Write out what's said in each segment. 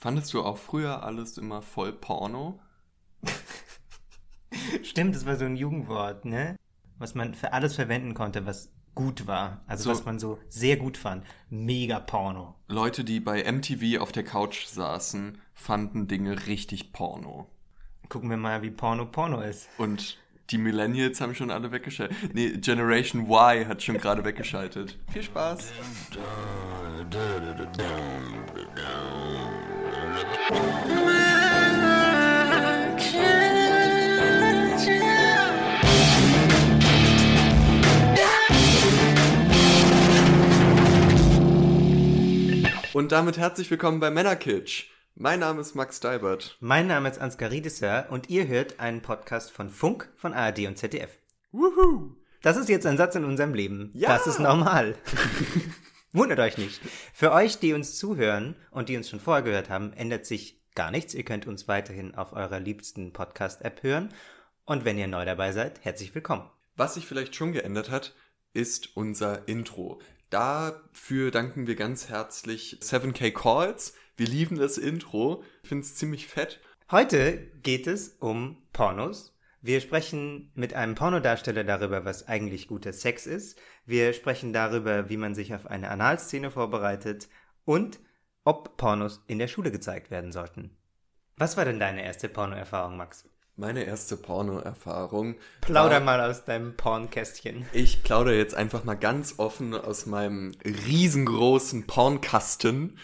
Fandest du auch früher alles immer voll Porno? Stimmt, das war so ein Jugendwort, ne? Was man für alles verwenden konnte, was gut war. Also So. was man so sehr gut fand. Mega Porno. Leute, die bei MTV auf der Couch saßen, fanden Dinge richtig Porno. Gucken wir mal, wie Porno Porno ist. Und die Millennials haben schon alle weggeschaltet. Nee, Generation Y hat schon gerade weggeschaltet. Viel Spaß. Und damit herzlich willkommen bei Männerkitsch. Mein Name ist Max Deibert. Mein Name ist Ansgar Riedesser und ihr hört einen Podcast von Funk, von ARD und ZDF. Wuhu! Das ist jetzt ein Satz in unserem Leben. Ja. Das ist normal. Wundert euch nicht. Für euch, die uns zuhören und die uns schon vorher gehört haben, ändert sich gar nichts. Ihr könnt uns weiterhin auf eurer liebsten Podcast-App hören. Und wenn ihr neu dabei seid, herzlich willkommen. Was sich vielleicht schon geändert hat, ist unser Intro. Dafür danken wir ganz herzlich 7K Calls. Wir lieben das Intro. Ich finde es ziemlich fett. Heute geht es um Pornos. Wir sprechen mit einem Pornodarsteller darüber, was eigentlich guter Sex ist. Wir sprechen darüber, wie man sich auf eine Analszene vorbereitet und ob Pornos in der Schule gezeigt werden sollten. Was war denn deine erste Pornoerfahrung, Max? Meine erste Pornoerfahrung. Plauder war- mal aus deinem Pornkästchen. Ich plaudere jetzt einfach mal ganz offen aus meinem riesengroßen Pornkasten,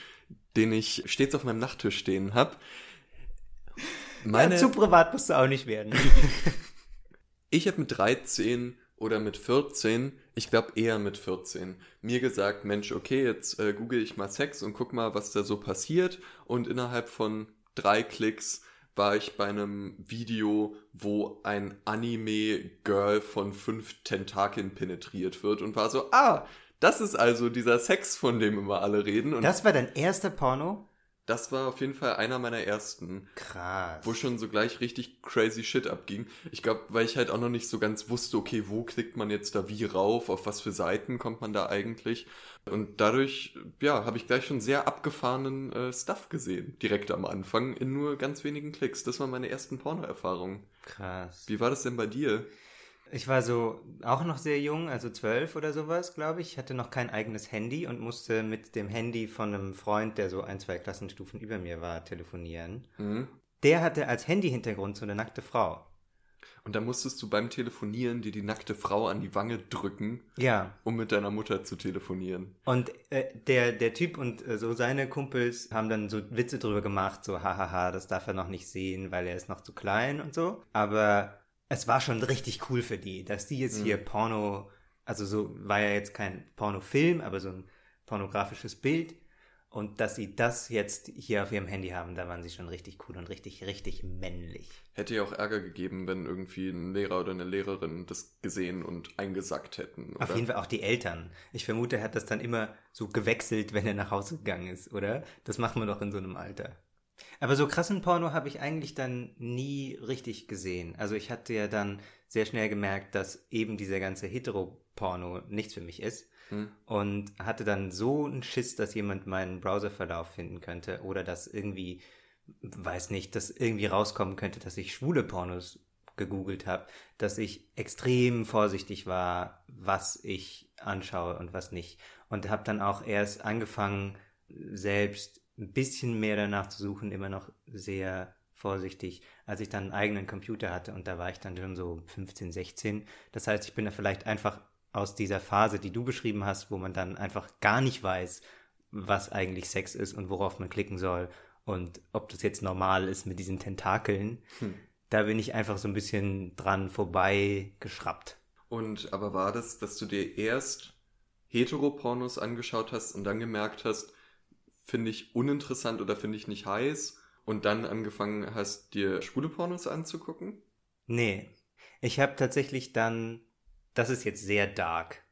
den ich stets auf meinem Nachttisch stehen habe. Ja, zu privat musst du auch nicht werden. Ich habe mit 13 oder mit 14, ich glaube eher mit 14, mir gesagt, Mensch, okay, jetzt äh, google ich mal Sex und guck mal, was da so passiert. Und innerhalb von drei Klicks war ich bei einem Video, wo ein Anime-Girl von fünf Tentakeln penetriert wird und war so, ah, das ist also dieser Sex, von dem immer alle reden. Und Das war dein erster Porno? War auf jeden Fall einer meiner ersten Krass. wo schon so gleich richtig crazy shit abging. Ich glaube, weil ich halt auch noch nicht so ganz wusste, okay, wo klickt man jetzt da wie rauf, auf was für Seiten kommt man da eigentlich. Und dadurch, ja, habe ich gleich schon sehr abgefahrenen äh, Stuff gesehen, direkt am Anfang, in nur ganz wenigen Klicks. Das waren meine ersten Porno-Erfahrungen. Krass. Wie war das denn bei dir? Ich war so auch noch sehr jung, also zwölf oder sowas, glaube ich. Ich hatte noch kein eigenes Handy und musste mit dem Handy von einem Freund, der so ein, zwei Klassenstufen über mir war, telefonieren. Mhm. Der hatte als Handy-Hintergrund so eine nackte Frau. Und da musstest du beim Telefonieren dir die nackte Frau an die Wange drücken, Ja. um mit deiner Mutter zu telefonieren. Und äh, der, der Typ und äh, so seine Kumpels haben dann so Witze drüber gemacht, so hahaha, das darf er noch nicht sehen, weil er ist noch zu klein und so. Aber es war schon richtig cool für die, dass die jetzt hier Porno, also so war ja jetzt kein Pornofilm, aber so ein pornografisches Bild. Und dass sie das jetzt hier auf ihrem Handy haben, da waren sie schon richtig cool und richtig, richtig männlich. Hätte ja auch Ärger gegeben, wenn irgendwie ein Lehrer oder eine Lehrerin das gesehen und eingesackt hätten. Auf oder? jeden Fall auch die Eltern. Ich vermute, er hat das dann immer so gewechselt, wenn er nach Hause gegangen ist, oder? Das macht man doch in so einem Alter. Aber so krassen Porno habe ich eigentlich dann nie richtig gesehen. Also ich hatte ja dann sehr schnell gemerkt, dass eben dieser ganze Hetero-Porno nichts für mich ist. Hm. Und hatte dann so einen Schiss, dass jemand meinen Browserverlauf finden könnte oder dass irgendwie, weiß nicht, dass irgendwie rauskommen könnte, dass ich schwule Pornos gegoogelt habe, dass ich extrem vorsichtig war, was ich anschaue und was nicht. Und habe dann auch erst angefangen, selbst ein bisschen mehr danach zu suchen, immer noch sehr vorsichtig, als ich dann einen eigenen Computer hatte und da war ich dann schon so 15, 16. Das heißt, ich bin da vielleicht einfach aus dieser Phase, die du beschrieben hast, wo man dann einfach gar nicht weiß, was eigentlich Sex ist und worauf man klicken soll und ob das jetzt normal ist mit diesen Tentakeln. Hm. Da bin ich einfach so ein bisschen dran vorbei geschraubt. Und aber war das, dass du dir erst Heteropornos angeschaut hast und dann gemerkt hast, finde ich uninteressant oder finde ich nicht heiß und dann angefangen hast, dir schwule Pornos anzugucken? Nee, ich habe tatsächlich dann, das ist jetzt sehr dark.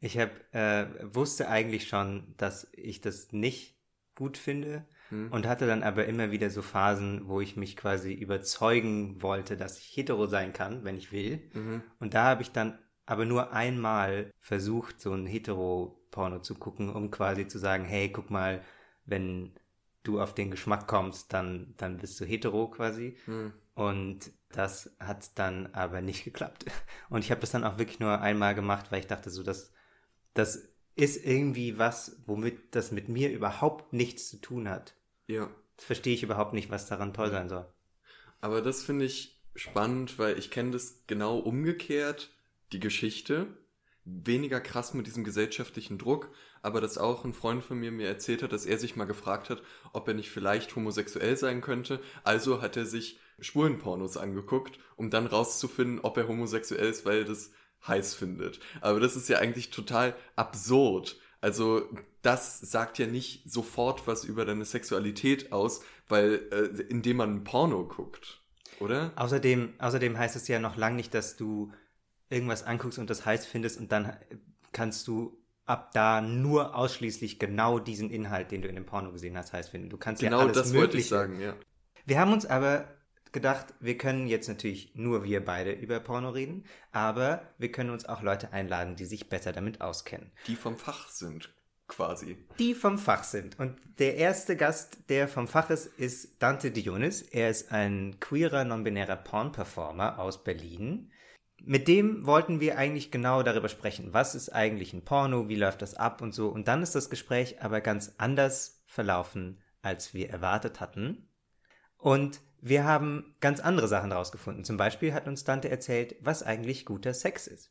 Ich hab, äh, wusste eigentlich schon, dass ich das nicht gut finde Hm? und hatte dann aber immer wieder so Phasen, wo ich mich quasi überzeugen wollte, dass ich hetero sein kann, wenn ich will. Mhm. Und da habe ich dann aber nur einmal versucht, so ein Hetero-Porno zu gucken, um quasi zu sagen, hey, guck mal, wenn du auf den Geschmack kommst, dann, dann bist du hetero quasi. Hm. Und das hat dann aber nicht geklappt. Und ich habe das dann auch wirklich nur einmal gemacht, weil ich dachte so, dass das ist irgendwie was, womit das mit mir überhaupt nichts zu tun hat. Ja. Das verstehe ich überhaupt nicht, was daran toll sein soll. Aber das finde ich spannend, weil ich kenne das genau umgekehrt, die Geschichte. Weniger krass mit diesem gesellschaftlichen Druck, aber dass auch ein Freund von mir mir erzählt hat, dass er sich mal gefragt hat, ob er nicht vielleicht homosexuell sein könnte. Also hat er sich Schwulenpornos angeguckt, um dann rauszufinden, ob er homosexuell ist, weil er das heiß findet. Aber das ist ja eigentlich total absurd. Also das sagt ja nicht sofort was über deine Sexualität aus, weil äh, indem man Porno guckt, oder? Außerdem, außerdem heißt es ja noch lange nicht, dass du irgendwas anguckst und das heiß findest und dann kannst du ab da nur ausschließlich genau diesen Inhalt, den du in dem Porno gesehen hast, heiß finden. Du kannst genau ja alles das Mögliche. wollte ich sagen, ja. Wir haben uns aber gedacht, wir können jetzt natürlich nur wir beide über Porno reden, aber wir können uns auch Leute einladen, die sich besser damit auskennen. Die vom Fach sind, quasi. Die vom Fach sind. Und der erste Gast, der vom Fach ist, ist Dante Dionis. Er ist ein queerer, non-binärer Porn-Performer aus Berlin. Mit dem wollten wir eigentlich genau darüber sprechen. Was ist eigentlich ein Porno? Wie läuft das ab und so? Und dann ist das Gespräch aber ganz anders verlaufen, als wir erwartet hatten. Und wir haben ganz andere Sachen rausgefunden. Zum Beispiel hat uns Dante erzählt, was eigentlich guter Sex ist.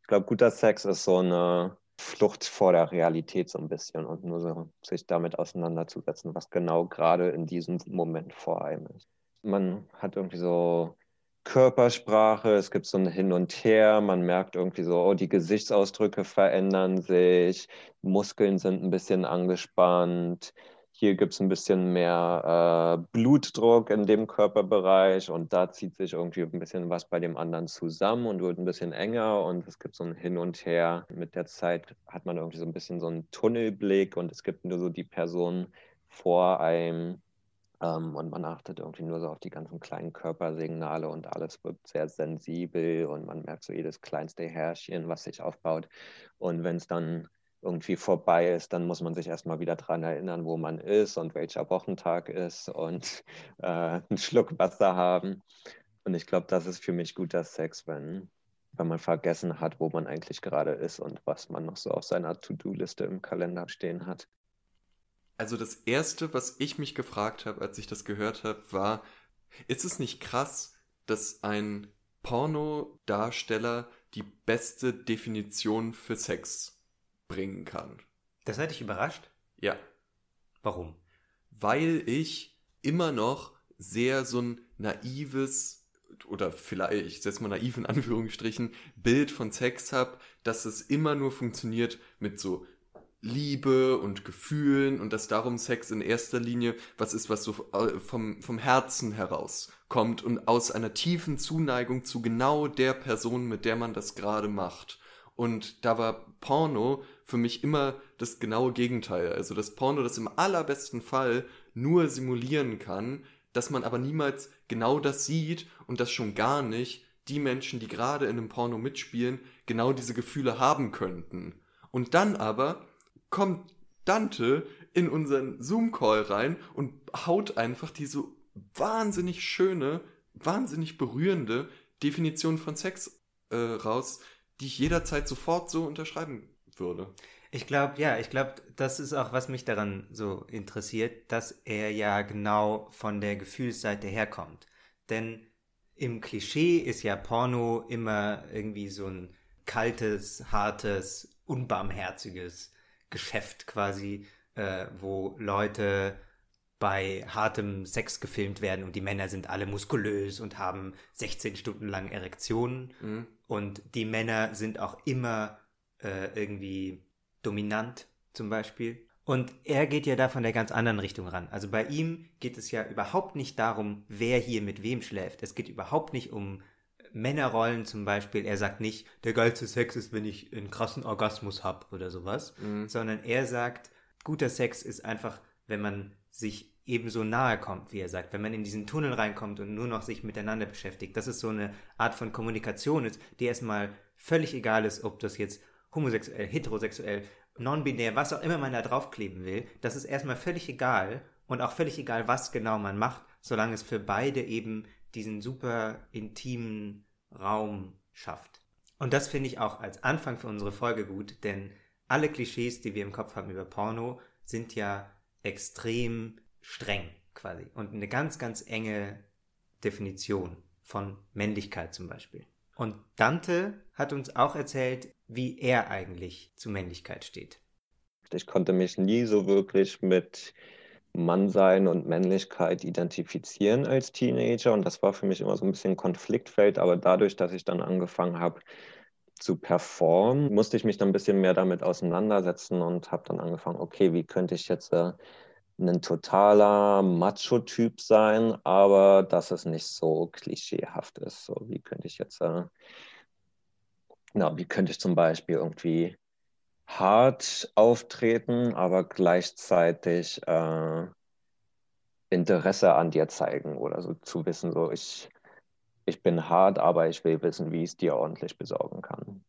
Ich glaube, guter Sex ist so eine Flucht vor der Realität so ein bisschen und nur so sich damit auseinanderzusetzen, was genau gerade in diesem Moment vor einem ist. Man hat irgendwie so Körpersprache, es gibt so ein Hin und Her, man merkt irgendwie so, oh, die Gesichtsausdrücke verändern sich, Muskeln sind ein bisschen angespannt, hier gibt es ein bisschen mehr äh, Blutdruck in dem Körperbereich und da zieht sich irgendwie ein bisschen was bei dem anderen zusammen und wird ein bisschen enger und es gibt so ein Hin und Her. Mit der Zeit hat man irgendwie so ein bisschen so einen Tunnelblick und es gibt nur so die Person vor einem ähm, und man achtet irgendwie nur so auf die ganzen kleinen Körpersignale und alles wird sehr sensibel und man merkt so jedes kleinste Härchen, was sich aufbaut. Und wenn es dann irgendwie vorbei ist, dann muss man sich erstmal wieder daran erinnern, wo man ist und welcher Wochentag ist und äh, einen Schluck Wasser haben. Und ich glaube, das ist für mich guter Sex, wenn, wenn man vergessen hat, wo man eigentlich gerade ist und was man noch so auf seiner To-Do-Liste im Kalender stehen hat. Also das Erste, was ich mich gefragt habe, als ich das gehört habe, war, ist es nicht krass, dass ein Pornodarsteller die beste Definition für Sex bringen kann? Das hat dich überrascht? Ja. Warum? Weil ich immer noch sehr so ein naives oder vielleicht, ich setze mal naiv in Anführungsstrichen, Bild von Sex habe, dass es immer nur funktioniert mit so Liebe und Gefühlen und dass darum Sex in erster Linie was ist, was so vom, vom Herzen heraus kommt und aus einer tiefen Zuneigung zu genau der Person, mit der man das gerade macht. Und da war Porno für mich immer das genaue Gegenteil. Also das Porno, das im allerbesten Fall nur simulieren kann, dass man aber niemals genau das sieht und das schon gar nicht die Menschen, die gerade in einem Porno mitspielen, genau diese Gefühle haben könnten. Und dann aber kommt Dante in unseren Zoom-Call rein und haut einfach diese wahnsinnig schöne, wahnsinnig berührende Definition von Sex äh, raus, die ich jederzeit sofort so unterschreiben würde. Ich glaube, ja, ich glaube, das ist auch, was mich daran so interessiert, dass er ja genau von der Gefühlsseite herkommt. Denn im Klischee ist ja Porno immer irgendwie so ein kaltes, hartes, unbarmherziges Geschäft quasi, äh, wo Leute bei hartem Sex gefilmt werden und die Männer sind alle muskulös und haben 16 Stunden lang Erektionen Mhm. und die Männer sind auch immer äh, irgendwie dominant zum Beispiel. Und er geht ja da von der ganz anderen Richtung ran. Also bei ihm geht es ja überhaupt nicht darum, wer hier mit wem schläft. Es geht überhaupt nicht um Männerrollen zum Beispiel. Er sagt nicht, der geilste Sex ist, wenn ich einen krassen Orgasmus habe oder sowas, Mhm. sondern er sagt, guter Sex ist einfach, wenn man sich ebenso nahe kommt, wie er sagt, wenn man in diesen Tunnel reinkommt und nur noch sich miteinander beschäftigt. Das ist so eine Art von Kommunikation ist, die erstmal völlig egal ist, ob das jetzt homosexuell, heterosexuell, non-binär, was auch immer man da draufkleben will. Das ist erstmal völlig egal. und auch völlig egal, was genau man macht, solange es für beide eben diesen super intimen Raum schafft. Und das finde ich auch als Anfang für unsere Folge gut, denn alle Klischees, die wir im Kopf haben über Porno, sind ja extrem streng quasi und eine ganz, ganz enge Definition von Männlichkeit zum Beispiel. Und Dante hat uns auch erzählt, wie er eigentlich zu Männlichkeit steht. Ich konnte mich nie so wirklich mit Mannsein und Männlichkeit identifizieren als Teenager und das war für mich immer so ein bisschen Konfliktfeld, aber dadurch, dass ich dann angefangen habe zu performen, musste ich mich dann ein bisschen mehr damit auseinandersetzen und habe dann angefangen, okay, wie könnte ich jetzt äh, ein totaler Macho-Typ sein, aber dass es nicht so klischeehaft ist. So, wie könnte ich jetzt, äh, na, wie könnte ich zum Beispiel irgendwie hart auftreten, aber gleichzeitig äh, Interesse an dir zeigen oder so zu wissen, so ich, ich bin hart, aber ich will wissen, wie ich es dir ordentlich besorgen kann.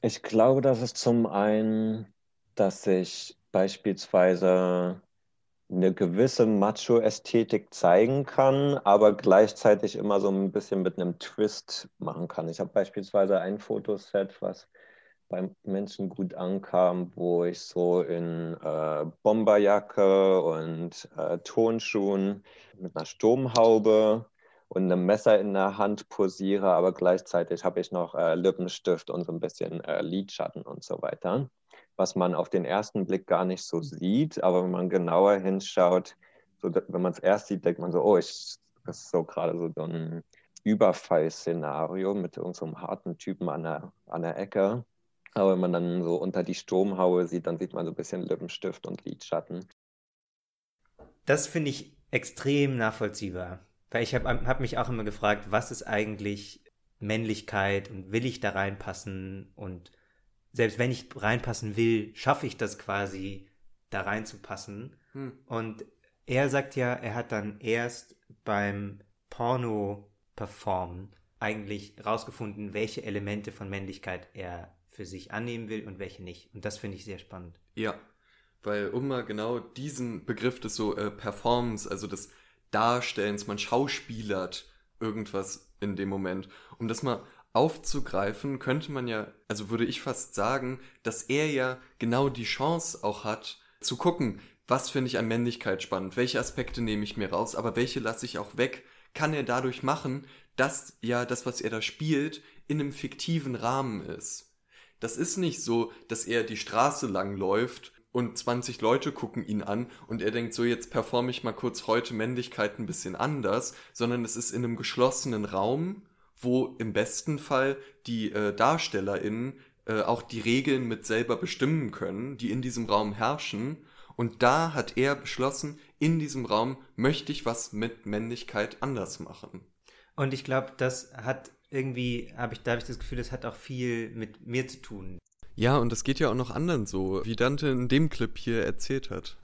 Ich glaube, das ist zum einen, dass ich beispielsweise eine gewisse Macho-Ästhetik zeigen kann, aber gleichzeitig immer so ein bisschen mit einem Twist machen kann. Ich habe beispielsweise ein Fotoset, was beim Menschen gut ankam, wo ich so in äh, Bomberjacke und äh, Tonschuhen mit einer Sturmhaube und einem Messer in der Hand posiere, aber gleichzeitig habe ich noch äh, Lippenstift und so ein bisschen äh, Lidschatten und so weiter was man auf den ersten Blick gar nicht so sieht, aber wenn man genauer hinschaut, so, wenn man es erst sieht, denkt man so, oh, ich, das ist so gerade so ein Überfallszenario mit irgendeinem so harten Typen an der, an der Ecke. Aber wenn man dann so unter die Sturmhaue sieht, dann sieht man so ein bisschen Lippenstift und Lidschatten. Das finde ich extrem nachvollziehbar. Weil ich habe hab mich auch immer gefragt, was ist eigentlich Männlichkeit und will ich da reinpassen und selbst wenn ich reinpassen will, schaffe ich das quasi, da reinzupassen. Hm. Und er sagt ja, er hat dann erst beim Porno-Performen eigentlich rausgefunden, welche Elemente von Männlichkeit er für sich annehmen will und welche nicht. Und das finde ich sehr spannend. Ja, weil um mal genau diesen Begriff des so äh, Performance, also des Darstellens, man schauspielert irgendwas in dem Moment, um das mal aufzugreifen, könnte man ja, also würde ich fast sagen, dass er ja genau die Chance auch hat, zu gucken, was finde ich an Männlichkeit spannend, welche Aspekte nehme ich mir raus, aber welche lasse ich auch weg, kann er dadurch machen, dass ja das, was er da spielt, in einem fiktiven Rahmen ist. Das ist nicht so, dass er die Straße lang läuft und 20 Leute gucken ihn an und er denkt so, jetzt performe ich mal kurz heute Männlichkeit ein bisschen anders, sondern es ist in einem geschlossenen Raum wo im besten Fall die äh, DarstellerInnen äh, auch die Regeln mit selber bestimmen können, die in diesem Raum herrschen. Und da hat er beschlossen, in diesem Raum möchte ich was mit Männlichkeit anders machen. Und ich glaube, das hat irgendwie, habe ich, da habe ich das Gefühl, das hat auch viel mit mir zu tun. Ja, und das geht ja auch noch anderen so, wie Dante in dem Clip hier erzählt hat.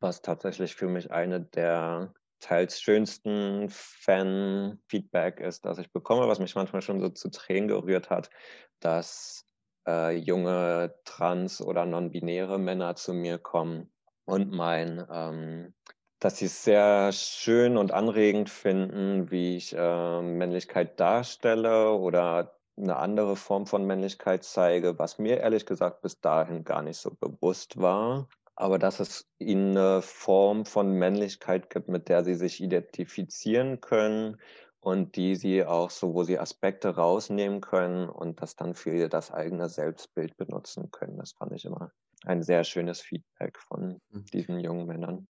Was tatsächlich für mich eine der teils schönsten Fan-Feedback ist, das ich bekomme, was mich manchmal schon so zu Tränen gerührt hat, dass äh, junge trans- oder non-binäre Männer zu mir kommen und meinen, ähm, dass sie es sehr schön und anregend finden, wie ich äh, Männlichkeit darstelle oder eine andere Form von Männlichkeit zeige, was mir ehrlich gesagt bis dahin gar nicht so bewusst war aber dass es ihnen eine Form von Männlichkeit gibt, mit der sie sich identifizieren können und die sie auch so, wo sie Aspekte rausnehmen können und das dann für das eigene Selbstbild benutzen können. Das fand ich immer ein sehr schönes Feedback von mhm. diesen jungen Männern.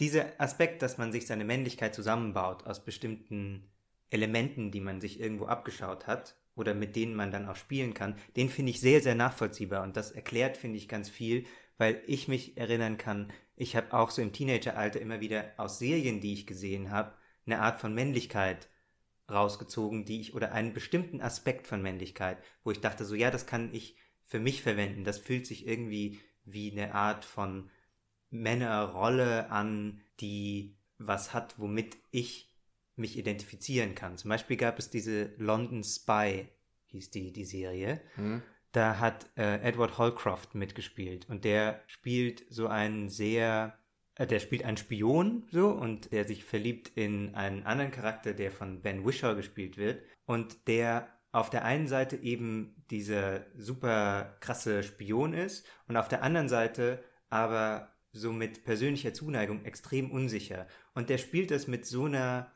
Dieser Aspekt, dass man sich seine Männlichkeit zusammenbaut aus bestimmten Elementen, die man sich irgendwo abgeschaut hat oder mit denen man dann auch spielen kann, den finde ich sehr, sehr nachvollziehbar und das erklärt, finde ich, ganz viel, weil ich mich erinnern kann, ich habe auch so im Teenageralter immer wieder aus Serien, die ich gesehen habe, eine Art von Männlichkeit rausgezogen, die ich oder einen bestimmten Aspekt von Männlichkeit, wo ich dachte so, ja, das kann ich für mich verwenden. Das fühlt sich irgendwie wie eine Art von Männerrolle an, die was hat, womit ich mich identifizieren kann. Zum Beispiel gab es diese London Spy, hieß die, die Serie. Hm da hat äh, Edward Holcroft mitgespielt und der spielt so einen sehr äh, der spielt einen Spion so und der sich verliebt in einen anderen Charakter, der von Ben Wishaw gespielt wird und der auf der einen Seite eben dieser super krasse Spion ist und auf der anderen Seite aber so mit persönlicher Zuneigung extrem unsicher. Und der spielt das mit so einer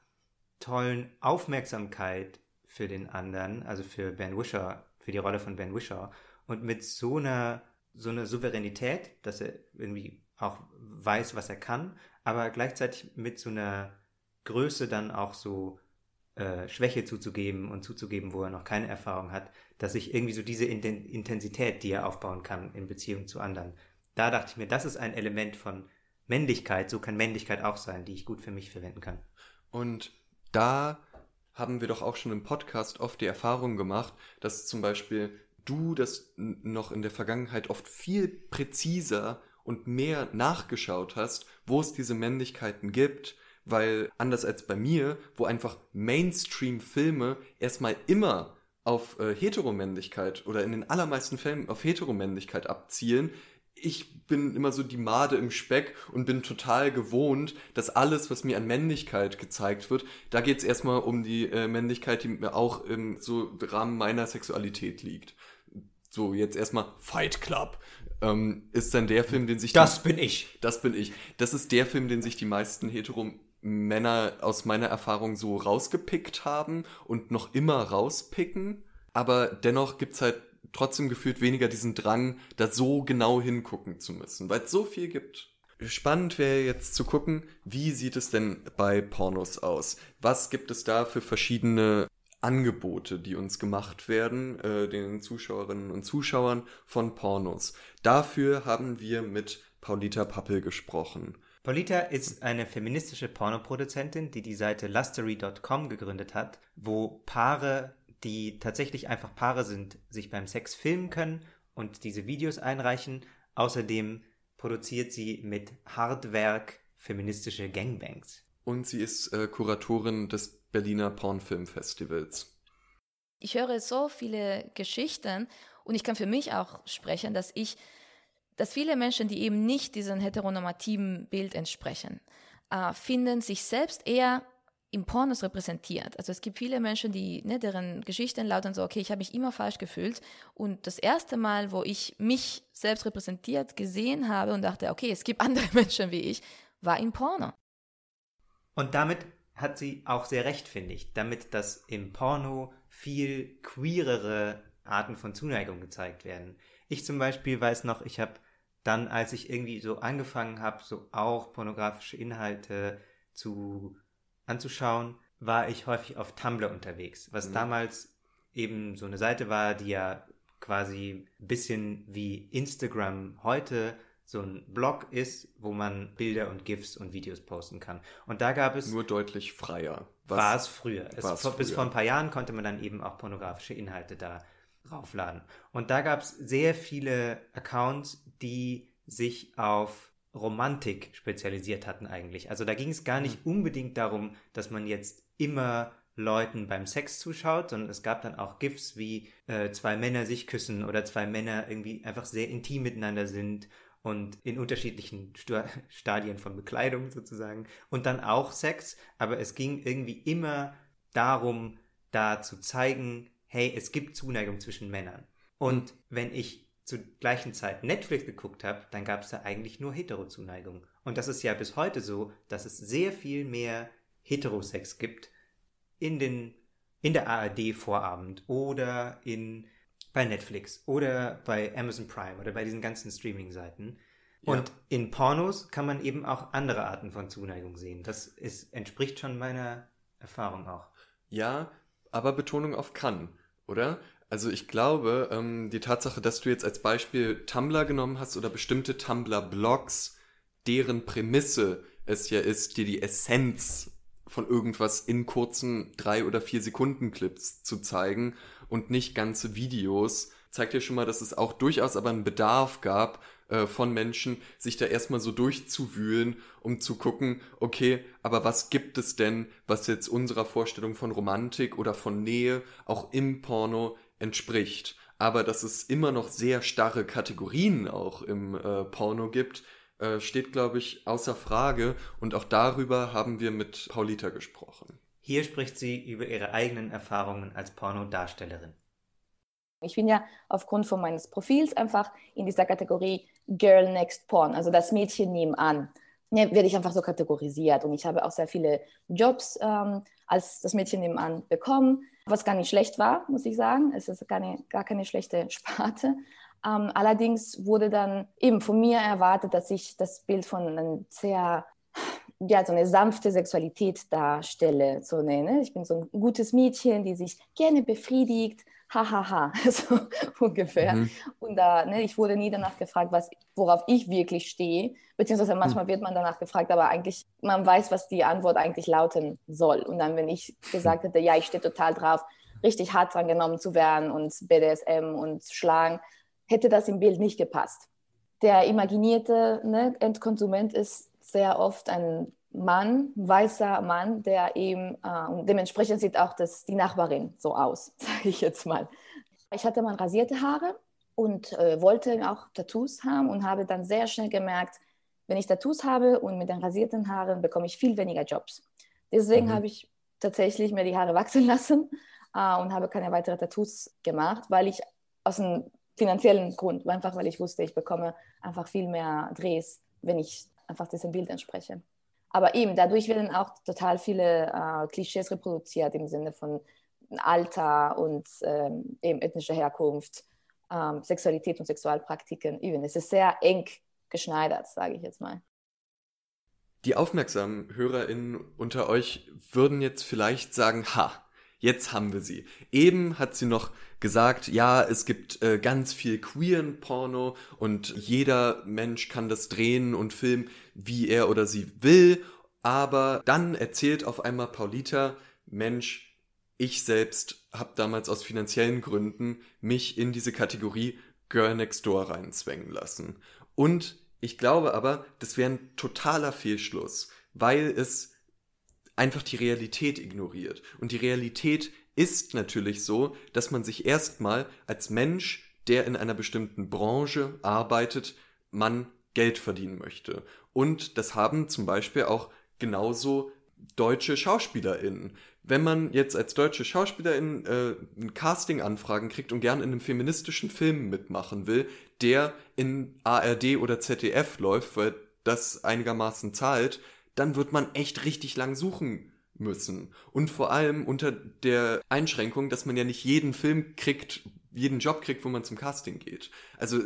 tollen Aufmerksamkeit für den anderen, also für Ben Wishaw, für die Rolle von Ben Wishaw und mit so einer so einer Souveränität, dass er irgendwie auch weiß, was er kann, aber gleichzeitig mit so einer Größe dann auch so äh, Schwäche zuzugeben und zuzugeben, wo er noch keine Erfahrung hat, dass ich irgendwie so diese Intensität, die er aufbauen kann in Beziehung zu anderen, da dachte ich mir, das ist ein Element von Männlichkeit, so kann Männlichkeit auch sein, die ich gut für mich verwenden kann. Und da haben wir doch auch schon im Podcast oft die Erfahrung gemacht, dass zum Beispiel du das noch in der Vergangenheit oft viel präziser und mehr nachgeschaut hast, wo es diese Männlichkeiten gibt, weil anders als bei mir, wo einfach Mainstream-Filme erstmal immer auf äh, Heteromännlichkeit oder in den allermeisten Fällen auf Heteromännlichkeit abzielen, ich bin immer so die Made im Speck und bin total gewohnt, dass alles, was mir an Männlichkeit gezeigt wird, da geht es erstmal um die äh, Männlichkeit, die mir auch im so Rahmen meiner Sexualität liegt. So, jetzt erstmal Fight Club. Ähm, ist dann der Film, den sich. Das die, bin ich. Das bin ich. Das ist der Film, den sich die meisten Hetero-Männer aus meiner Erfahrung so rausgepickt haben und noch immer rauspicken. Aber dennoch gibt es halt trotzdem gefühlt weniger diesen Drang, da so genau hingucken zu müssen, weil es so viel gibt. Spannend wäre jetzt zu gucken, wie sieht es denn bei Pornos aus? Was gibt es da für verschiedene Angebote, die uns gemacht werden, äh, den Zuschauerinnen und Zuschauern von Pornos. Dafür haben wir mit Paulita Pappel gesprochen. Paulita ist eine feministische Pornoproduzentin, die die Seite lustery.com gegründet hat, wo Paare, die tatsächlich einfach Paare sind, sich beim Sex filmen können und diese Videos einreichen. Außerdem produziert sie mit Hardwerk feministische Gangbangs. Und sie ist äh, Kuratorin des Berliner Pornfilmfestivals. Ich höre so viele Geschichten und ich kann für mich auch sprechen, dass ich, dass viele Menschen, die eben nicht diesem heteronormativen Bild entsprechen, äh, finden sich selbst eher im Pornos repräsentiert. Also es gibt viele Menschen, die, ne, deren Geschichten lauten so, okay, ich habe mich immer falsch gefühlt. Und das erste Mal, wo ich mich selbst repräsentiert gesehen habe und dachte, okay, es gibt andere Menschen wie ich, war im Porno. Und damit hat sie auch sehr recht, finde ich, damit dass im Porno viel queerere Arten von Zuneigung gezeigt werden. Ich zum Beispiel weiß noch, ich habe dann, als ich irgendwie so angefangen habe, so auch pornografische Inhalte zu anzuschauen, war ich häufig auf Tumblr unterwegs, was mhm. damals eben so eine Seite war, die ja quasi ein bisschen wie Instagram heute so ein Blog ist, wo man Bilder und GIFs und Videos posten kann. Und da gab es. Nur deutlich freier. Was war es früher. Es, vor, früher. Bis vor ein paar Jahren konnte man dann eben auch pornografische Inhalte da raufladen. Und da gab es sehr viele Accounts, die sich auf Romantik spezialisiert hatten eigentlich. Also da ging es gar nicht mhm. unbedingt darum, dass man jetzt immer Leuten beim Sex zuschaut, sondern es gab dann auch GIFs, wie äh, zwei Männer sich küssen oder zwei Männer irgendwie einfach sehr intim miteinander sind und in unterschiedlichen Stadien von Bekleidung sozusagen und dann auch Sex, aber es ging irgendwie immer darum, da zu zeigen, hey, es gibt Zuneigung zwischen Männern. Und wenn ich zur gleichen Zeit Netflix geguckt habe, dann gab es da eigentlich nur Hetero-Zuneigung. Und das ist ja bis heute so, dass es sehr viel mehr Heterosex gibt in den in der ARD Vorabend oder in bei Netflix oder bei Amazon Prime oder bei diesen ganzen Streaming-Seiten. Und ja. in Pornos kann man eben auch andere Arten von Zuneigung sehen. Das ist, entspricht schon meiner Erfahrung auch. Ja, aber Betonung auf kann, oder? Also ich glaube, ähm, die Tatsache, dass du jetzt als Beispiel Tumblr genommen hast oder bestimmte Tumblr-Blogs, deren Prämisse es ja ist, dir die Essenz von irgendwas in kurzen drei oder vier Sekunden Clips zu zeigen und nicht ganze Videos, zeigt ja schon mal, dass es auch durchaus aber einen Bedarf gab äh, von Menschen, sich da erstmal so durchzuwühlen, um zu gucken, okay, aber was gibt es denn, was jetzt unserer Vorstellung von Romantik oder von Nähe auch im Porno entspricht. Aber dass es immer noch sehr starre Kategorien auch im äh, Porno gibt, äh, steht, glaube ich, außer Frage und auch darüber haben wir mit Paulita gesprochen. Hier spricht sie über ihre eigenen Erfahrungen als Pornodarstellerin. Ich bin ja aufgrund von meines Profils einfach in dieser Kategorie Girl Next Porn, also das Mädchen nebenan. Ja, werde ich einfach so kategorisiert und ich habe auch sehr viele Jobs ähm, als das Mädchen nebenan bekommen, was gar nicht schlecht war, muss ich sagen. Es ist keine, gar keine schlechte Sparte. Ähm, allerdings wurde dann eben von mir erwartet, dass ich das Bild von einem sehr ja, so eine sanfte Sexualität darstelle, so nenne. Ich bin so ein gutes Mädchen, die sich gerne befriedigt, hahaha, ha, ha. so ungefähr. Mhm. Und da, ne, ich wurde nie danach gefragt, was, worauf ich wirklich stehe, beziehungsweise manchmal mhm. wird man danach gefragt, aber eigentlich, man weiß, was die Antwort eigentlich lauten soll. Und dann, wenn ich gesagt hätte, ja, ich stehe total drauf, richtig hart dran genommen zu werden und BDSM und Schlagen, hätte das im Bild nicht gepasst. Der imaginierte ne, Endkonsument ist sehr oft ein Mann, weißer Mann, der eben, äh, dementsprechend sieht auch das, die Nachbarin so aus, sage ich jetzt mal. Ich hatte mal rasierte Haare und äh, wollte auch Tattoos haben und habe dann sehr schnell gemerkt, wenn ich Tattoos habe und mit den rasierten Haaren bekomme ich viel weniger Jobs. Deswegen mhm. habe ich tatsächlich mir die Haare wachsen lassen äh, und habe keine weiteren Tattoos gemacht, weil ich aus einem finanziellen Grund, einfach weil ich wusste, ich bekomme einfach viel mehr Drehs, wenn ich einfach diesem Bild entspreche. Aber eben, dadurch werden auch total viele äh, Klischees reproduziert im Sinne von Alter und ähm, eben ethnischer Herkunft, ähm, Sexualität und Sexualpraktiken. Eben, es ist sehr eng geschneidert, sage ich jetzt mal. Die aufmerksamen HörerInnen unter euch würden jetzt vielleicht sagen, ha, jetzt haben wir sie. Eben hat sie noch gesagt, ja, es gibt äh, ganz viel queeren Porno und jeder Mensch kann das drehen und filmen, wie er oder sie will. Aber dann erzählt auf einmal Paulita, Mensch, ich selbst habe damals aus finanziellen Gründen mich in diese Kategorie Girl Next Door reinzwängen lassen. Und ich glaube aber, das wäre ein totaler Fehlschluss, weil es einfach die Realität ignoriert. Und die Realität ist natürlich so, dass man sich erstmal als Mensch, der in einer bestimmten Branche arbeitet, man Geld verdienen möchte. Und das haben zum Beispiel auch genauso deutsche SchauspielerInnen. Wenn man jetzt als deutsche SchauspielerInnen äh, ein Casting-Anfragen kriegt und gern in einem feministischen Film mitmachen will, der in ARD oder ZDF läuft, weil das einigermaßen zahlt, dann wird man echt richtig lang suchen müssen. Und vor allem unter der Einschränkung, dass man ja nicht jeden Film kriegt, jeden Job kriegt, wo man zum Casting geht. Also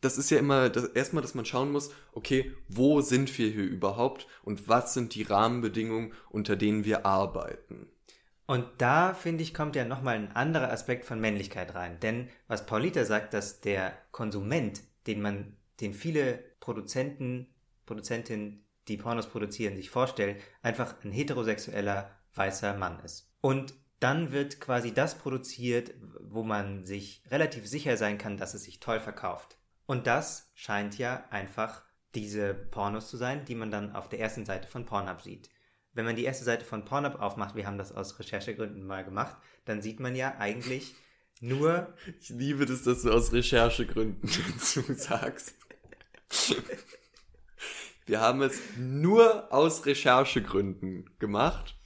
das ist ja immer das, erstmal, dass man schauen muss, okay, wo sind wir hier überhaupt und was sind die Rahmenbedingungen, unter denen wir arbeiten. Und da, finde ich, kommt ja nochmal ein anderer Aspekt von Männlichkeit rein. Denn was Paulita sagt, dass der Konsument, den man, den viele Produzenten, Produzentinnen die Pornos produzieren, sich vorstellen, einfach ein heterosexueller weißer Mann ist. Und dann wird quasi das produziert, wo man sich relativ sicher sein kann, dass es sich toll verkauft. Und das scheint ja einfach diese Pornos zu sein, die man dann auf der ersten Seite von Pornhub sieht. Wenn man die erste Seite von Pornhub aufmacht, wir haben das aus Recherchegründen mal gemacht, dann sieht man ja eigentlich nur. Ich liebe das, dass du aus Recherchegründen dazu sagst. Wir haben es nur aus Recherchegründen gemacht.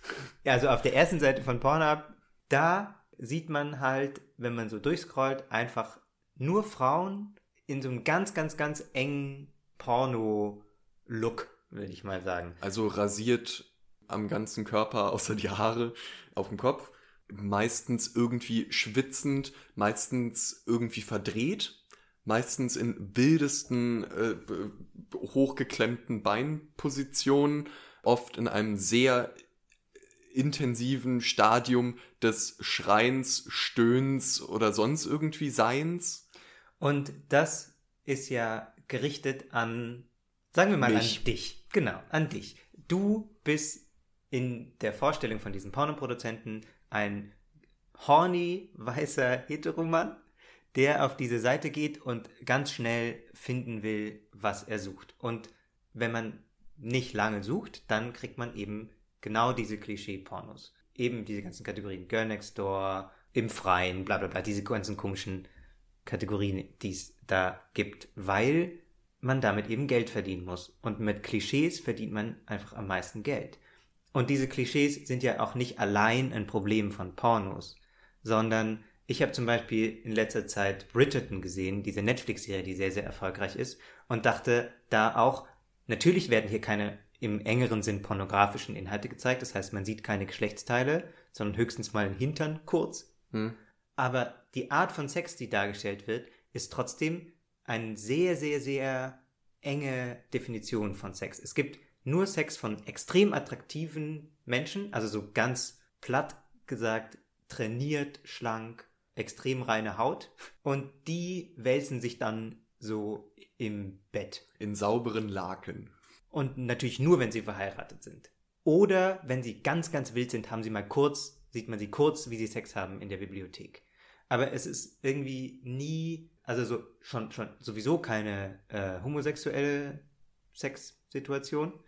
Ja, also auf der ersten Seite von Pornhub, da sieht man halt, wenn man so durchscrollt, einfach nur Frauen in so einem ganz, ganz, ganz engen Porno-Look, würde ich mal sagen. Also rasiert am ganzen Körper, außer die Haare auf dem Kopf. Meistens irgendwie schwitzend, meistens irgendwie verdreht meistens in wildesten, äh, hochgeklemmten Beinpositionen, oft in einem sehr intensiven Stadium des Schreins, Stöhns oder sonst irgendwie Seins. Und das ist ja gerichtet an, sagen wir mal, Mich. an dich. Genau, an dich. Du bist in der Vorstellung von diesen Pornoproduzenten ein horny, weißer Heteromann, der auf diese Seite geht und ganz schnell finden will, was er sucht. Und wenn man nicht lange sucht, dann kriegt man eben genau diese Klischee-Pornos. Eben diese ganzen Kategorien. Girl Next Door, im Freien, bla bla bla, diese ganzen komischen Kategorien, die es da gibt, weil man damit eben Geld verdienen muss. Und mit Klischees verdient man einfach am meisten Geld. Und diese Klischees sind ja auch nicht allein ein Problem von Pornos, sondern ich habe zum Beispiel in letzter Zeit Bridgerton gesehen, diese Netflix-Serie, die sehr, sehr erfolgreich ist, und dachte da auch, natürlich werden hier keine im engeren Sinn pornografischen Inhalte gezeigt. Das heißt, man sieht keine Geschlechtsteile, sondern höchstens mal einen Hintern kurz. Hm. Aber die Art von Sex, die dargestellt wird, ist trotzdem eine sehr, sehr, sehr enge Definition von Sex. Es gibt nur Sex von extrem attraktiven Menschen, also so ganz platt gesagt, trainiert, schlank, extrem reine Haut. Und die wälzen sich dann so im Bett. In sauberen Laken. Und natürlich nur, wenn sie verheiratet sind. Oder wenn sie ganz, ganz wild sind, haben sie mal kurz, sieht man sie kurz, wie sie Sex haben in der Bibliothek. Aber es ist irgendwie nie, also so schon, schon sowieso keine äh, homosexuelle Sexsituation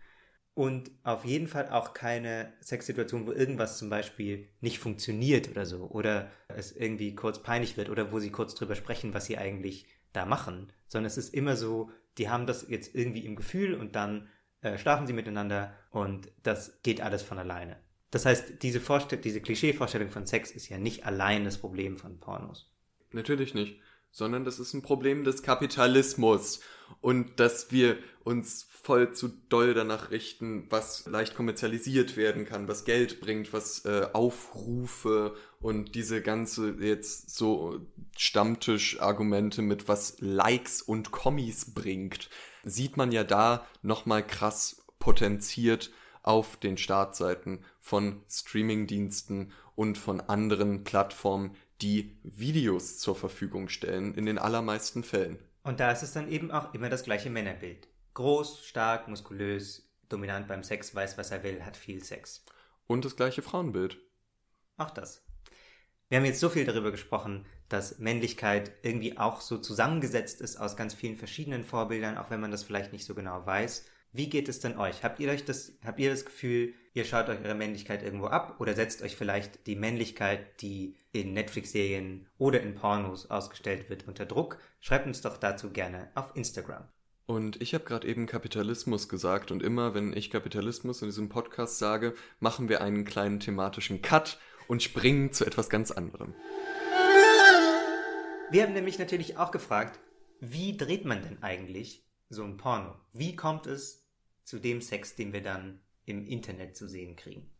und auf jeden Fall auch keine Sexsituation, wo irgendwas zum Beispiel nicht funktioniert oder so oder es irgendwie kurz peinlich wird oder wo sie kurz drüber sprechen, was sie eigentlich da machen, sondern es ist immer so, die haben das jetzt irgendwie im Gefühl und dann äh, schlafen sie miteinander und das geht alles von alleine. Das heißt, diese, Vorstell diese Klischeevorstellung von Sex ist ja nicht allein das Problem von Pornos. Natürlich nicht sondern das ist ein Problem des Kapitalismus und dass wir uns voll zu doll danach richten, was leicht kommerzialisiert werden kann, was Geld bringt, was äh, Aufrufe und diese ganze jetzt so Stammtisch-Argumente mit was Likes und Kommis bringt, sieht man ja da nochmal krass potenziert auf den Startseiten von Streamingdiensten und von anderen Plattformen, die Videos zur Verfügung stellen, in den allermeisten Fällen. Und da ist es dann eben auch immer das gleiche Männerbild. Groß, stark, muskulös, dominant beim Sex, weiß, was er will, hat viel Sex. Und das gleiche Frauenbild. Auch das. Wir haben jetzt so viel darüber gesprochen, dass Männlichkeit irgendwie auch so zusammengesetzt ist aus ganz vielen verschiedenen Vorbildern, auch wenn man das vielleicht nicht so genau weiß. Wie geht es denn euch? Habt ihr euch das, habt ihr das Gefühl, ihr schaut euch eure Männlichkeit irgendwo ab oder setzt euch vielleicht die Männlichkeit, die in Netflix-Serien oder in Pornos ausgestellt wird, unter Druck? Schreibt uns doch dazu gerne auf Instagram. Und ich habe gerade eben Kapitalismus gesagt und immer, wenn ich Kapitalismus in diesem Podcast sage, machen wir einen kleinen thematischen Cut und springen zu etwas ganz anderem. Wir haben nämlich natürlich auch gefragt, wie dreht man denn eigentlich so ein Porno? Wie kommt es zu dem Sex, den wir dann im Internet zu sehen kriegen.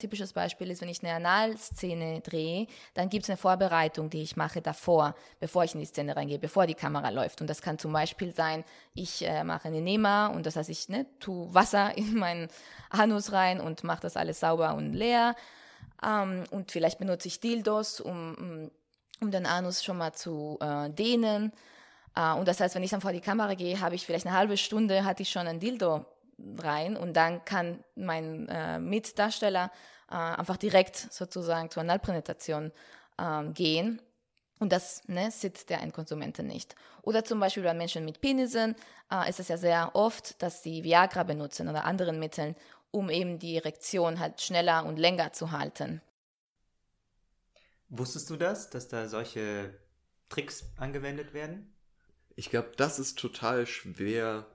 Typisches Beispiel ist, wenn ich eine Analszene drehe, dann gibt es eine Vorbereitung, die ich mache davor, bevor ich in die Szene reingehe, bevor die Kamera läuft. Und das kann zum Beispiel sein, ich äh, mache eine Nema und das heißt, ich ne, tue Wasser in meinen Anus rein und mache das alles sauber und leer. Ähm, und vielleicht benutze ich Dildos, um, um den Anus schon mal zu äh, dehnen. Äh, und das heißt, wenn ich dann vor die Kamera gehe, habe ich vielleicht eine halbe Stunde, hatte ich schon ein Dildo rein und dann kann mein äh, Mitdarsteller äh, einfach direkt sozusagen zur Analpräsentation äh, gehen. Und das ne, sieht der Endkonsumente nicht. Oder zum Beispiel bei Menschen mit Penisen äh, ist es ja sehr oft, dass sie Viagra benutzen oder anderen Mitteln, um eben die Erektion halt schneller und länger zu halten. Wusstest du das, dass da solche Tricks angewendet werden? Ich glaube, das ist total schwer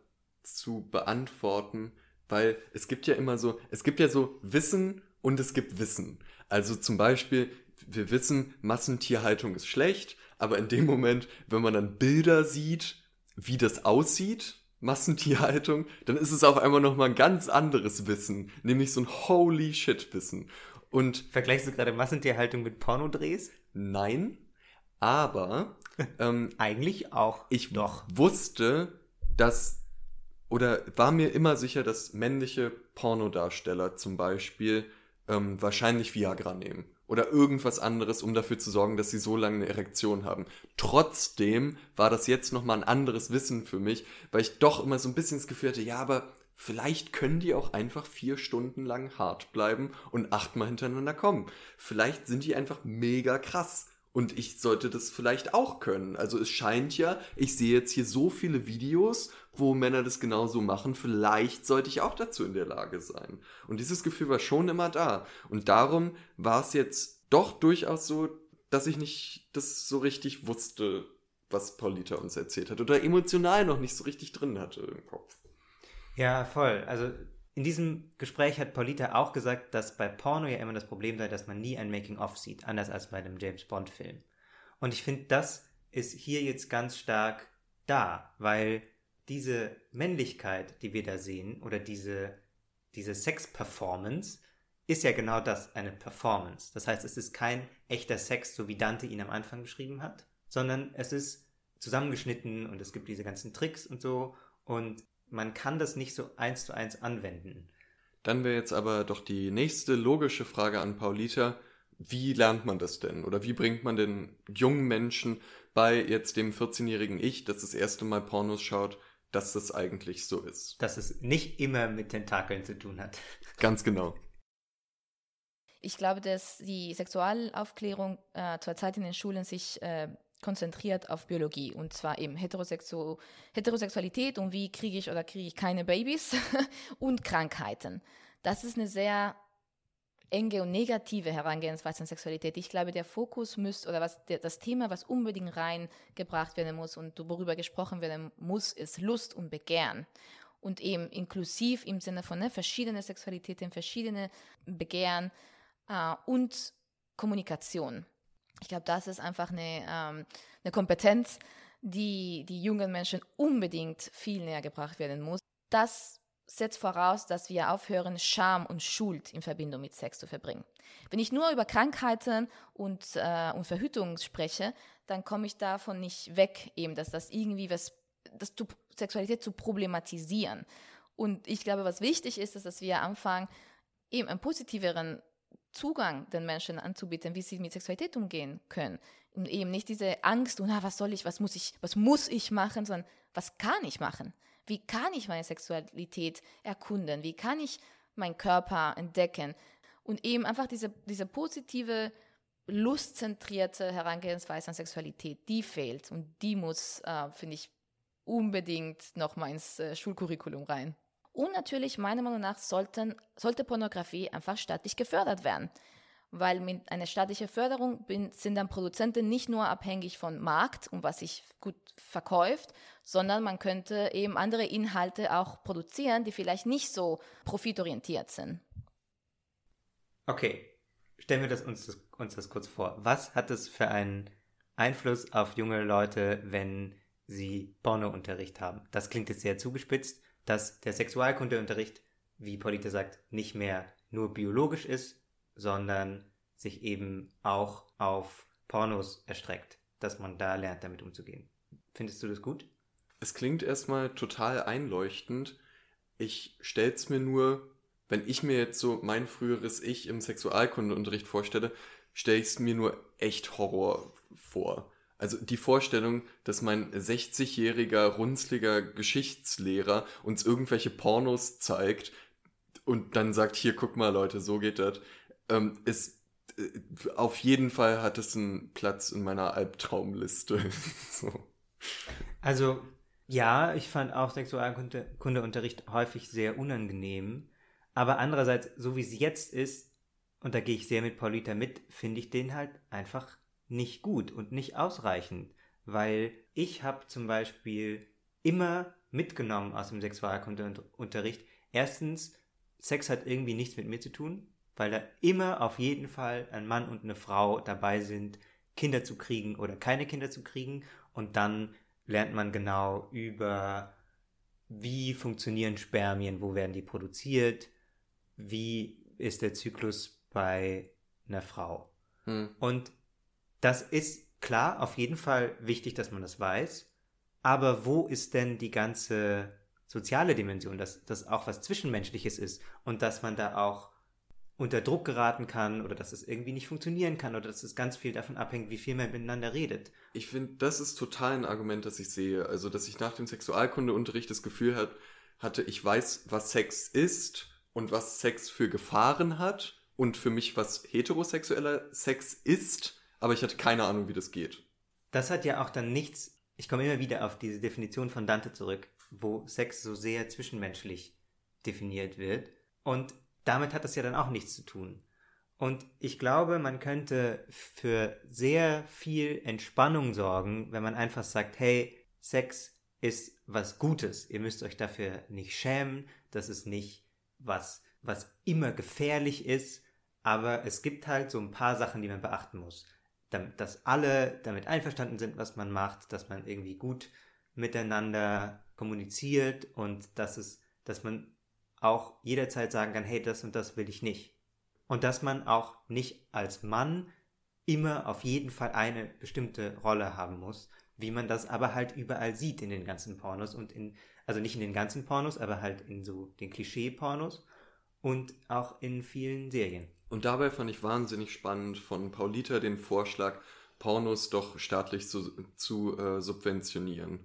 zu beantworten, weil es gibt ja immer so, es gibt ja so Wissen und es gibt Wissen. Also zum Beispiel, wir wissen, Massentierhaltung ist schlecht, aber in dem Moment, wenn man dann Bilder sieht, wie das aussieht, Massentierhaltung, dann ist es auf einmal nochmal ein ganz anderes Wissen, nämlich so ein Holy Shit Wissen. Und vergleichst du gerade Massentierhaltung mit Pornodrehs? Nein, aber ähm, eigentlich auch. Ich doch wusste, dass oder war mir immer sicher, dass männliche Pornodarsteller zum Beispiel ähm, wahrscheinlich Viagra nehmen oder irgendwas anderes, um dafür zu sorgen, dass sie so lange eine Erektion haben. Trotzdem war das jetzt nochmal ein anderes Wissen für mich, weil ich doch immer so ein bisschen das Gefühl hatte, ja, aber vielleicht können die auch einfach vier Stunden lang hart bleiben und achtmal hintereinander kommen. Vielleicht sind die einfach mega krass. Und ich sollte das vielleicht auch können. Also es scheint ja, ich sehe jetzt hier so viele Videos, wo Männer das genauso machen. Vielleicht sollte ich auch dazu in der Lage sein. Und dieses Gefühl war schon immer da. Und darum war es jetzt doch durchaus so, dass ich nicht das so richtig wusste, was Paulita uns erzählt hat oder emotional noch nicht so richtig drin hatte im Kopf. Ja, voll. Also in diesem Gespräch hat Paulita auch gesagt, dass bei Porno ja immer das Problem sei, dass man nie ein Making-of sieht, anders als bei einem James Bond-Film. Und ich finde, das ist hier jetzt ganz stark da, weil diese Männlichkeit, die wir da sehen, oder diese, diese Sex-Performance, ist ja genau das, eine Performance. Das heißt, es ist kein echter Sex, so wie Dante ihn am Anfang beschrieben hat, sondern es ist zusammengeschnitten und es gibt diese ganzen Tricks und so und man kann das nicht so eins zu eins anwenden. Dann wäre jetzt aber doch die nächste logische Frage an Paulita. Wie lernt man das denn? Oder wie bringt man den jungen Menschen bei jetzt dem 14-jährigen Ich, das das erste Mal Pornos schaut, dass das eigentlich so ist? Dass es nicht immer mit Tentakeln zu tun hat. Ganz genau. Ich glaube, dass die Sexualaufklärung äh, zurzeit in den Schulen sich äh, konzentriert auf Biologie und zwar eben Heterosexu Heterosexualität und wie kriege ich oder kriege ich keine Babys und Krankheiten. Das ist eine sehr enge und negative Herangehensweise an Sexualität. Ich glaube, der Fokus müsste oder was der, das Thema, was unbedingt reingebracht werden muss und worüber gesprochen werden muss, ist Lust und Begehren und eben inklusiv im Sinne von ne, verschiedene Sexualitäten, verschiedene Begehren äh, und Kommunikation. Ich glaube, das ist einfach eine, ähm, eine Kompetenz, die die jungen Menschen unbedingt viel näher gebracht werden muss. Das setzt voraus, dass wir aufhören, Scham und Schuld in Verbindung mit Sex zu verbringen. Wenn ich nur über Krankheiten und, äh, und Verhütung spreche, dann komme ich davon nicht weg, eben, dass das irgendwie was, das Sexualität zu problematisieren. Und ich glaube, was wichtig ist, ist, dass wir anfangen, eben einen positiveren Zugang den Menschen anzubieten, wie sie mit Sexualität umgehen können. Und eben nicht diese Angst und ah, was soll ich, was muss ich, was muss ich machen, sondern was kann ich machen? Wie kann ich meine Sexualität erkunden? Wie kann ich meinen Körper entdecken? Und eben einfach diese, diese positive, lustzentrierte Herangehensweise an Sexualität, die fehlt. Und die muss, äh, finde ich, unbedingt nochmal ins äh, Schulcurriculum rein. Und natürlich, meiner Meinung nach, sollten, sollte Pornografie einfach staatlich gefördert werden. Weil mit einer staatlichen Förderung bin, sind dann Produzenten nicht nur abhängig von Markt und was sich gut verkauft, sondern man könnte eben andere Inhalte auch produzieren, die vielleicht nicht so profitorientiert sind. Okay, stellen wir das uns, das, uns das kurz vor. Was hat es für einen Einfluss auf junge Leute, wenn sie Pornounterricht haben? Das klingt jetzt sehr zugespitzt, dass der Sexualkundeunterricht, wie Polite sagt, nicht mehr nur biologisch ist, sondern sich eben auch auf Pornos erstreckt, dass man da lernt, damit umzugehen. Findest du das gut? Es klingt erstmal total einleuchtend. Ich stell's mir nur, wenn ich mir jetzt so mein früheres Ich im Sexualkundeunterricht vorstelle, stelle ich es mir nur echt Horror vor. Also die Vorstellung, dass mein 60-jähriger, runzliger Geschichtslehrer uns irgendwelche Pornos zeigt und dann sagt, hier, guck mal Leute, so geht das, ähm, ist äh, auf jeden Fall hat es einen Platz in meiner Albtraumliste. so. Also ja, ich fand auch Sexualkundeunterricht häufig sehr unangenehm. Aber andererseits, so wie es jetzt ist, und da gehe ich sehr mit Paulita mit, finde ich den halt einfach nicht gut und nicht ausreichend, weil ich habe zum Beispiel immer mitgenommen aus dem Sexualkundeunterricht. Erstens, Sex hat irgendwie nichts mit mir zu tun, weil da immer auf jeden Fall ein Mann und eine Frau dabei sind, Kinder zu kriegen oder keine Kinder zu kriegen. Und dann lernt man genau über, wie funktionieren Spermien, wo werden die produziert, wie ist der Zyklus bei einer Frau. Hm. Und das ist klar, auf jeden Fall wichtig, dass man das weiß. Aber wo ist denn die ganze soziale Dimension, dass das auch was Zwischenmenschliches ist und dass man da auch unter Druck geraten kann oder dass es irgendwie nicht funktionieren kann oder dass es ganz viel davon abhängt, wie viel man miteinander redet. Ich finde, das ist total ein Argument, das ich sehe. Also, dass ich nach dem Sexualkundeunterricht das Gefühl hat, hatte, ich weiß, was Sex ist und was Sex für Gefahren hat und für mich, was heterosexueller Sex ist aber ich hatte keine Ahnung, wie das geht. Das hat ja auch dann nichts, ich komme immer wieder auf diese Definition von Dante zurück, wo Sex so sehr zwischenmenschlich definiert wird. Und damit hat das ja dann auch nichts zu tun. Und ich glaube, man könnte für sehr viel Entspannung sorgen, wenn man einfach sagt, hey, Sex ist was Gutes. Ihr müsst euch dafür nicht schämen. Das ist nicht was, was immer gefährlich ist. Aber es gibt halt so ein paar Sachen, die man beachten muss. Dass alle damit einverstanden sind, was man macht, dass man irgendwie gut miteinander kommuniziert und dass es, dass man auch jederzeit sagen kann, hey, das und das will ich nicht. Und dass man auch nicht als Mann immer auf jeden Fall eine bestimmte Rolle haben muss, wie man das aber halt überall sieht in den ganzen Pornos und in, also nicht in den ganzen Pornos, aber halt in so den Klischee-Pornos und auch in vielen Serien. Und dabei fand ich wahnsinnig spannend von Paulita den Vorschlag, Pornos doch staatlich zu, zu äh, subventionieren.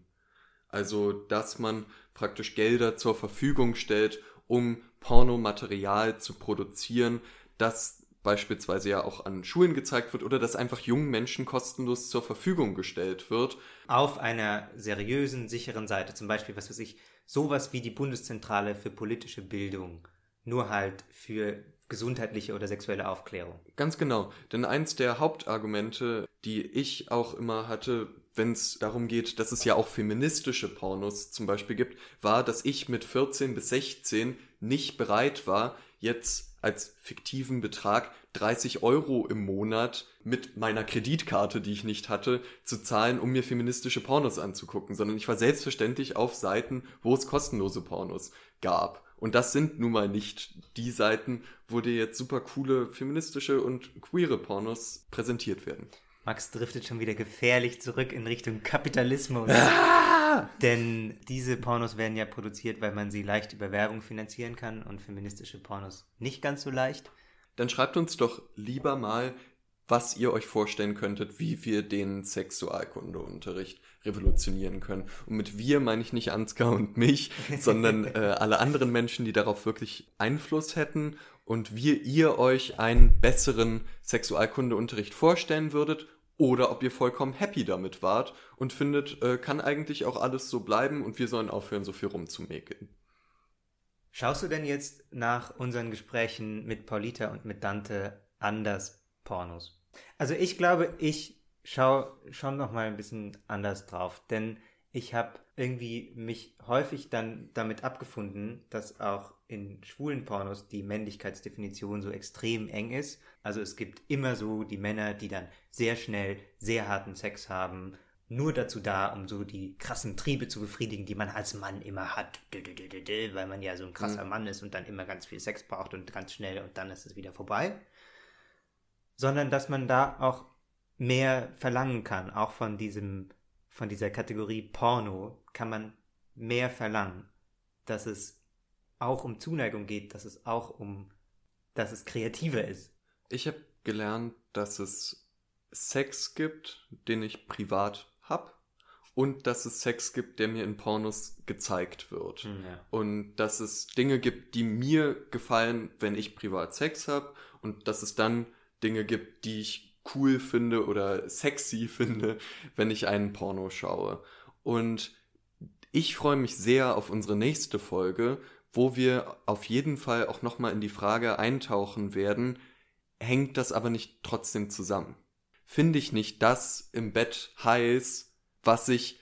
Also, dass man praktisch Gelder zur Verfügung stellt, um Pornomaterial zu produzieren, das beispielsweise ja auch an Schulen gezeigt wird oder das einfach jungen Menschen kostenlos zur Verfügung gestellt wird. Auf einer seriösen, sicheren Seite, zum Beispiel, was weiß ich, sowas wie die Bundeszentrale für politische Bildung, nur halt für gesundheitliche oder sexuelle Aufklärung. Ganz genau, denn eins der Hauptargumente, die ich auch immer hatte, wenn es darum geht, dass es ja auch feministische Pornos zum Beispiel gibt, war, dass ich mit 14 bis 16 nicht bereit war, jetzt als fiktiven Betrag 30 Euro im Monat mit meiner Kreditkarte, die ich nicht hatte, zu zahlen, um mir feministische Pornos anzugucken, sondern ich war selbstverständlich auf Seiten, wo es kostenlose Pornos gab. Und das sind nun mal nicht die Seiten, wo dir jetzt super coole feministische und queere Pornos präsentiert werden. Max driftet schon wieder gefährlich zurück in Richtung Kapitalismus. Ah! Denn diese Pornos werden ja produziert, weil man sie leicht über Werbung finanzieren kann und feministische Pornos nicht ganz so leicht. Dann schreibt uns doch lieber mal, was ihr euch vorstellen könntet, wie wir den Sexualkundeunterricht revolutionieren können. Und mit wir meine ich nicht Ansgar und mich, sondern äh, alle anderen Menschen, die darauf wirklich Einfluss hätten und wie ihr euch einen besseren Sexualkundeunterricht vorstellen würdet oder ob ihr vollkommen happy damit wart und findet, äh, kann eigentlich auch alles so bleiben und wir sollen aufhören, so viel rumzumäkeln. Schaust du denn jetzt nach unseren Gesprächen mit Paulita und mit Dante anders Pornos? Also ich glaube, ich schaue schon noch mal ein bisschen anders drauf, denn ich habe irgendwie mich häufig dann damit abgefunden, dass auch in schwulen Pornos die Männlichkeitsdefinition so extrem eng ist. Also es gibt immer so die Männer, die dann sehr schnell sehr harten Sex haben, nur dazu da, um so die krassen Triebe zu befriedigen, die man als Mann immer hat, weil man ja so ein krasser mhm. Mann ist und dann immer ganz viel Sex braucht und ganz schnell und dann ist es wieder vorbei. Sondern dass man da auch mehr verlangen kann, auch von diesem, von dieser Kategorie Porno kann man mehr verlangen, dass es auch um Zuneigung geht, dass es auch um, dass es kreativer ist. Ich habe gelernt, dass es Sex gibt, den ich privat hab und dass es Sex gibt, der mir in Pornos gezeigt wird. Hm, ja. Und dass es Dinge gibt, die mir gefallen, wenn ich privat Sex habe und dass es dann Dinge gibt, die ich cool finde oder sexy finde, wenn ich einen Porno schaue. Und ich freue mich sehr auf unsere nächste Folge, wo wir auf jeden Fall auch nochmal in die Frage eintauchen werden, hängt das aber nicht trotzdem zusammen? Finde ich nicht das im Bett heiß, was ich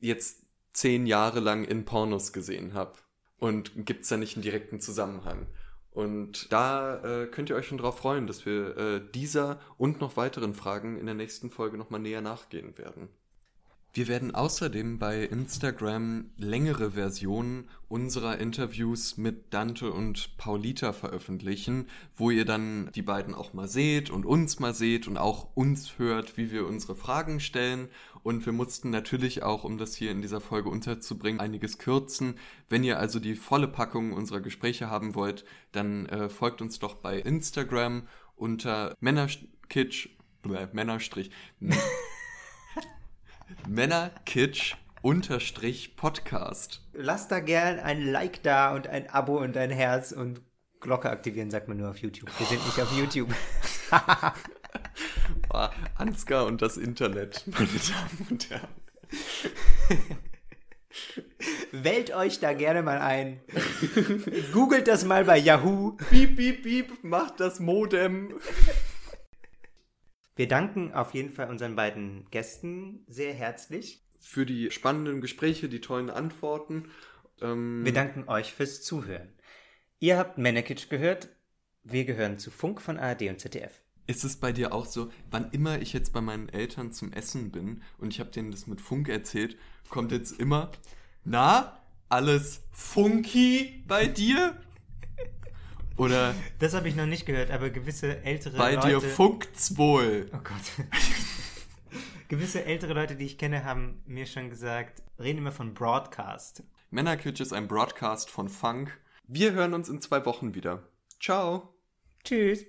jetzt zehn Jahre lang in Pornos gesehen habe? Und gibt es da nicht einen direkten Zusammenhang? Und da äh, könnt ihr euch schon drauf freuen, dass wir äh, dieser und noch weiteren Fragen in der nächsten Folge nochmal näher nachgehen werden. Wir werden außerdem bei Instagram längere Versionen unserer Interviews mit Dante und Paulita veröffentlichen, wo ihr dann die beiden auch mal seht und uns mal seht und auch uns hört, wie wir unsere Fragen stellen. Und wir mussten natürlich auch, um das hier in dieser Folge unterzubringen, einiges kürzen. Wenn ihr also die volle Packung unserer Gespräche haben wollt, dann äh, folgt uns doch bei Instagram unter Männerkitsch, äh, Männerstrich. Männerkitsch unterstrich Podcast. Lasst da gern ein Like da und ein Abo und ein Herz und Glocke aktivieren, sagt man nur auf YouTube. Wir sind nicht auf YouTube. Boah, Ansgar und das Internet, meine Damen und Herren. wählt euch da gerne mal ein. Googelt das mal bei Yahoo. Piep, piep, piep, macht das Modem. Wir danken auf jeden Fall unseren beiden Gästen sehr herzlich. Für die spannenden Gespräche, die tollen Antworten. Ähm, Wir danken euch fürs Zuhören. Ihr habt Manekitsch gehört. Wir gehören zu Funk von ARD und ZDF. Ist es bei dir auch so, wann immer ich jetzt bei meinen Eltern zum Essen bin und ich habe denen das mit Funk erzählt, kommt jetzt immer, na, alles funky bei dir? Oder Das habe ich noch nicht gehört, aber gewisse ältere bei Leute. dir funkt's wohl? Oh Gott. gewisse ältere Leute, die ich kenne, haben mir schon gesagt, reden immer von Broadcast. Männerkitsch ist ein Broadcast von Funk. Wir hören uns in zwei Wochen wieder. Ciao. Tschüss.